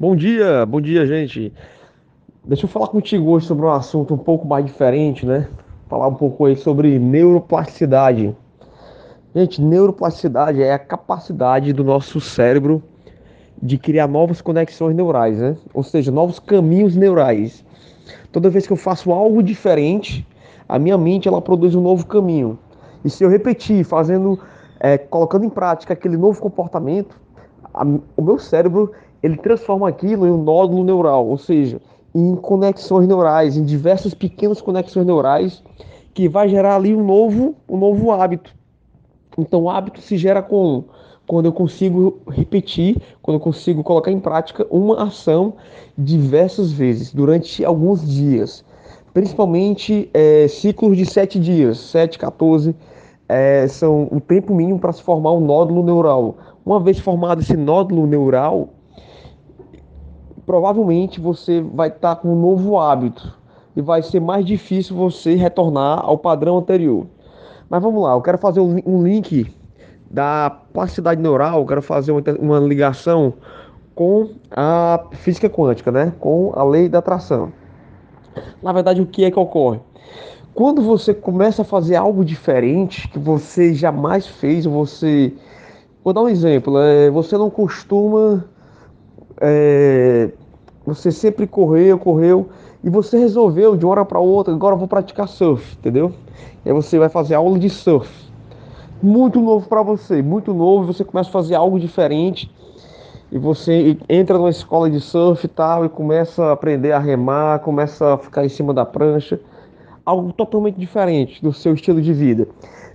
Bom dia, bom dia, gente. Deixa eu falar contigo hoje sobre um assunto um pouco mais diferente, né? Falar um pouco aí sobre neuroplasticidade. Gente, neuroplasticidade é a capacidade do nosso cérebro de criar novas conexões neurais, né? Ou seja, novos caminhos neurais. Toda vez que eu faço algo diferente, a minha mente ela produz um novo caminho. E se eu repetir, fazendo, é, colocando em prática aquele novo comportamento, a, o meu cérebro ele transforma aquilo em um nódulo neural, ou seja, em conexões neurais, em diversas pequenas conexões neurais, que vai gerar ali um novo, um novo hábito. Então, o hábito se gera com quando eu consigo repetir, quando eu consigo colocar em prática uma ação diversas vezes durante alguns dias, principalmente é, ciclos de 7 dias, 7, 14, é, são o tempo mínimo para se formar um nódulo neural. Uma vez formado esse nódulo neural, provavelmente você vai estar com um novo hábito e vai ser mais difícil você retornar ao padrão anterior. Mas vamos lá, eu quero fazer um link da plasticidade neural, eu quero fazer uma, uma ligação com a física quântica, né? com a lei da atração. Na verdade, o que é que ocorre? Quando você começa a fazer algo diferente que você jamais fez, você. Vou dar um exemplo. É, você não costuma. É, você sempre correu, correu, e você resolveu de uma hora para outra, agora eu vou praticar surf, entendeu? E aí você vai fazer aula de surf. Muito novo para você, muito novo, você começa a fazer algo diferente. E você entra numa escola de surf e tal, e começa a aprender a remar, começa a ficar em cima da prancha algo totalmente diferente do seu estilo de vida.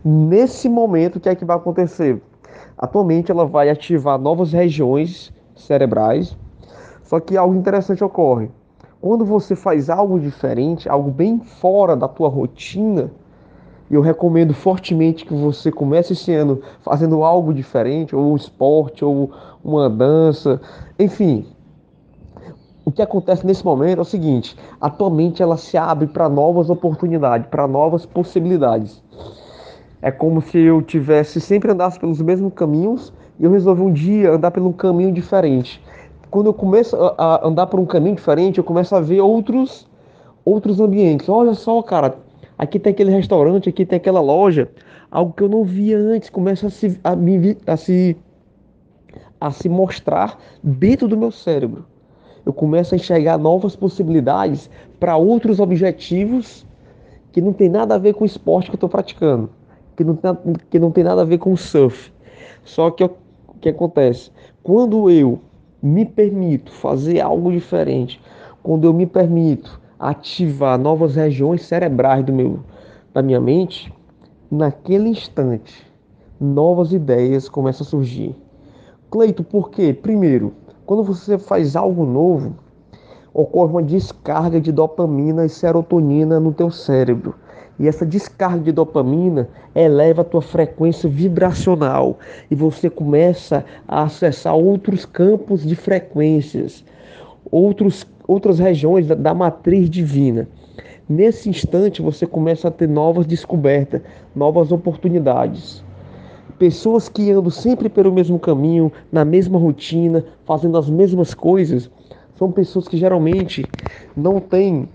Nesse momento, o que é que vai acontecer? Atualmente, ela vai ativar novas regiões cerebrais, só que algo interessante ocorre. Quando você faz algo diferente, algo bem fora da tua rotina, eu recomendo fortemente que você comece esse ano fazendo algo diferente, ou um esporte, ou uma dança, enfim, o que acontece nesse momento é o seguinte: atualmente ela se abre para novas oportunidades, para novas possibilidades. É como se eu tivesse sempre andasse pelos mesmos caminhos e eu resolvi um dia andar um caminho diferente. Quando eu começo a andar por um caminho diferente, eu começo a ver outros outros ambientes. Olha só, cara, aqui tem aquele restaurante, aqui tem aquela loja, algo que eu não via antes, começa a se a, me, a se a se mostrar dentro do meu cérebro eu começo a enxergar novas possibilidades para outros objetivos que não tem nada a ver com o esporte que eu estou praticando, que não, tem, que não tem nada a ver com o surf. Só que o que acontece? Quando eu me permito fazer algo diferente, quando eu me permito ativar novas regiões cerebrais do meu, da minha mente, naquele instante, novas ideias começam a surgir. Cleito, por quê? Primeiro, quando você faz algo novo, ocorre uma descarga de dopamina e serotonina no teu cérebro. E essa descarga de dopamina eleva a tua frequência vibracional e você começa a acessar outros campos de frequências, outros, outras regiões da, da matriz divina. Nesse instante você começa a ter novas descobertas, novas oportunidades. Pessoas que andam sempre pelo mesmo caminho, na mesma rotina, fazendo as mesmas coisas, são pessoas que geralmente não têm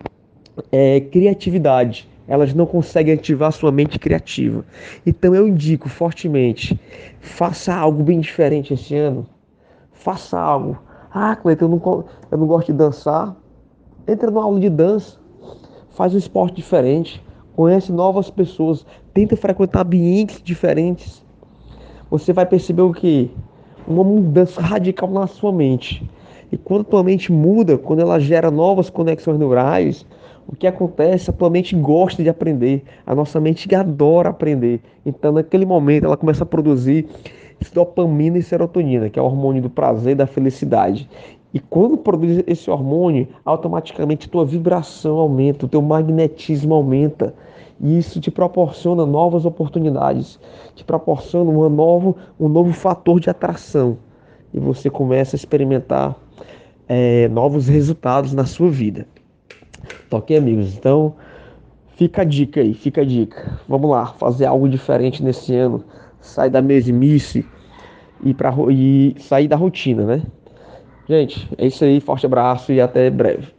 é, criatividade. Elas não conseguem ativar sua mente criativa. Então eu indico fortemente: faça algo bem diferente esse ano. Faça algo. Ah, Cleiton, eu não, eu não gosto de dançar. Entra numa aula de dança. Faz um esporte diferente. Conhece novas pessoas. Tenta frequentar ambientes diferentes você vai perceber o que? Uma mudança radical na sua mente. E quando a tua mente muda, quando ela gera novas conexões neurais, o que acontece? A tua mente gosta de aprender, a nossa mente adora aprender. Então, naquele momento, ela começa a produzir dopamina e serotonina, que é o hormônio do prazer e da felicidade. E quando produz esse hormônio, automaticamente tua vibração aumenta, o teu magnetismo aumenta. E isso te proporciona novas oportunidades, te proporciona uma novo, um novo fator de atração. E você começa a experimentar é, novos resultados na sua vida. Tá ok, amigos? Então, fica a dica aí, fica a dica. Vamos lá, fazer algo diferente nesse ano. Sair da mesmice e, pra, e sair da rotina, né? Gente, é isso aí, forte abraço e até breve.